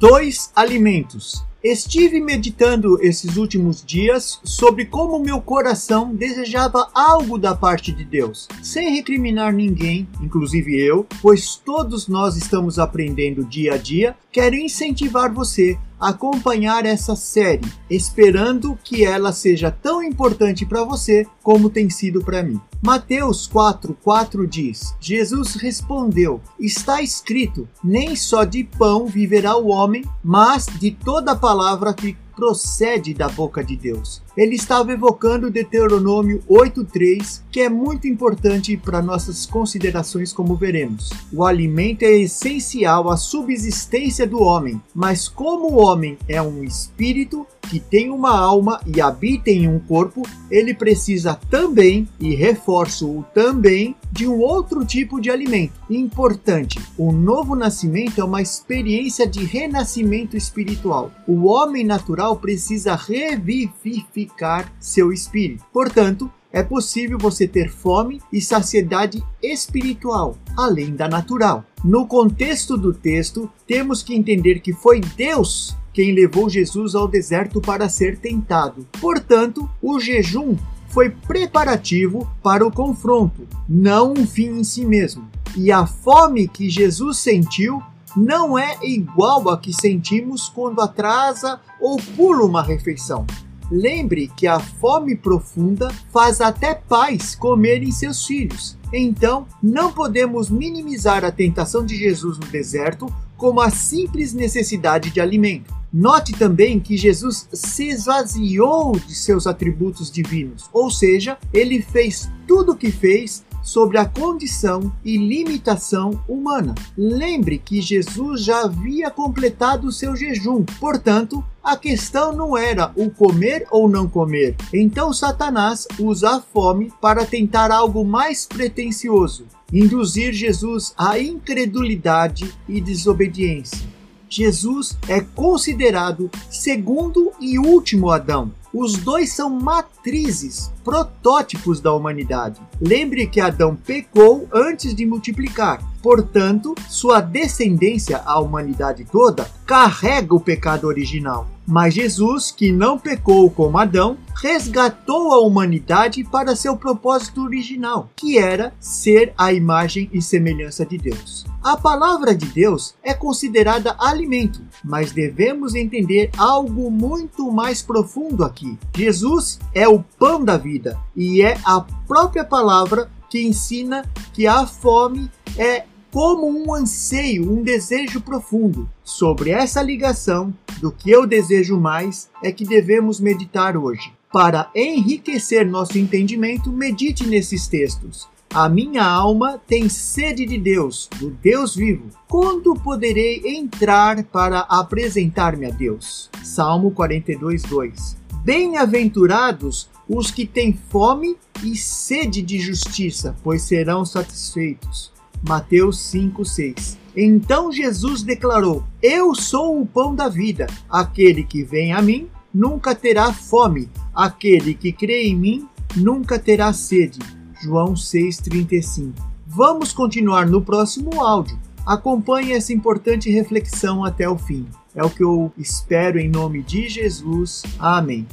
dois alimentos. Estive meditando esses últimos dias sobre como meu coração desejava algo da parte de Deus, sem recriminar ninguém, inclusive eu, pois todos nós estamos aprendendo dia a dia. Quero incentivar você a acompanhar essa série, esperando que ela seja tão importante para você como tem sido para mim. Mateus 4:4 diz: Jesus respondeu: Está escrito: Nem só de pão viverá o homem, mas de toda palavra que procede da boca de Deus. Ele estava evocando Deuteronômio 8:3, que é muito importante para nossas considerações, como veremos. O alimento é essencial à subsistência do homem, mas como o homem é um espírito que tem uma alma e habita em um corpo, ele precisa também, e reforço o também, de um outro tipo de alimento. Importante, o novo nascimento é uma experiência de renascimento espiritual. O homem natural precisa revivificar seu espírito. Portanto, é possível você ter fome e saciedade espiritual, além da natural. No contexto do texto, temos que entender que foi Deus quem levou Jesus ao deserto para ser tentado. Portanto, o jejum foi preparativo para o confronto, não um fim em si mesmo. E a fome que Jesus sentiu não é igual a que sentimos quando atrasa ou pula uma refeição. Lembre que a fome profunda faz até pais comerem seus filhos. Então, não podemos minimizar a tentação de Jesus no deserto como a simples necessidade de alimento. Note também que Jesus se esvaziou de seus atributos divinos, ou seja, ele fez tudo o que fez sobre a condição e limitação humana. Lembre que Jesus já havia completado o seu jejum, portanto, a questão não era o comer ou não comer. Então Satanás usa a fome para tentar algo mais pretensioso, induzir Jesus à incredulidade e desobediência. Jesus é considerado segundo e último Adão. Os dois são matrizes, protótipos da humanidade. Lembre que Adão pecou antes de multiplicar. Portanto, sua descendência, a humanidade toda, carrega o pecado original. Mas Jesus, que não pecou como Adão, resgatou a humanidade para seu propósito original, que era ser a imagem e semelhança de Deus. A palavra de Deus é considerada alimento, mas devemos entender algo muito mais profundo aqui. Jesus é o pão da vida e é a própria palavra que ensina que a fome é como um anseio, um desejo profundo. Sobre essa ligação do que eu desejo mais é que devemos meditar hoje. Para enriquecer nosso entendimento, medite nesses textos. A minha alma tem sede de Deus, do Deus vivo. Quando poderei entrar para apresentar-me a Deus? Salmo 42, 2. Bem-aventurados os que têm fome e sede de justiça, pois serão satisfeitos. Mateus 5, 6. Então Jesus declarou: Eu sou o pão da vida. Aquele que vem a mim nunca terá fome. Aquele que crê em mim nunca terá sede. João 6,35. Vamos continuar no próximo áudio. Acompanhe essa importante reflexão até o fim. É o que eu espero em nome de Jesus. Amém.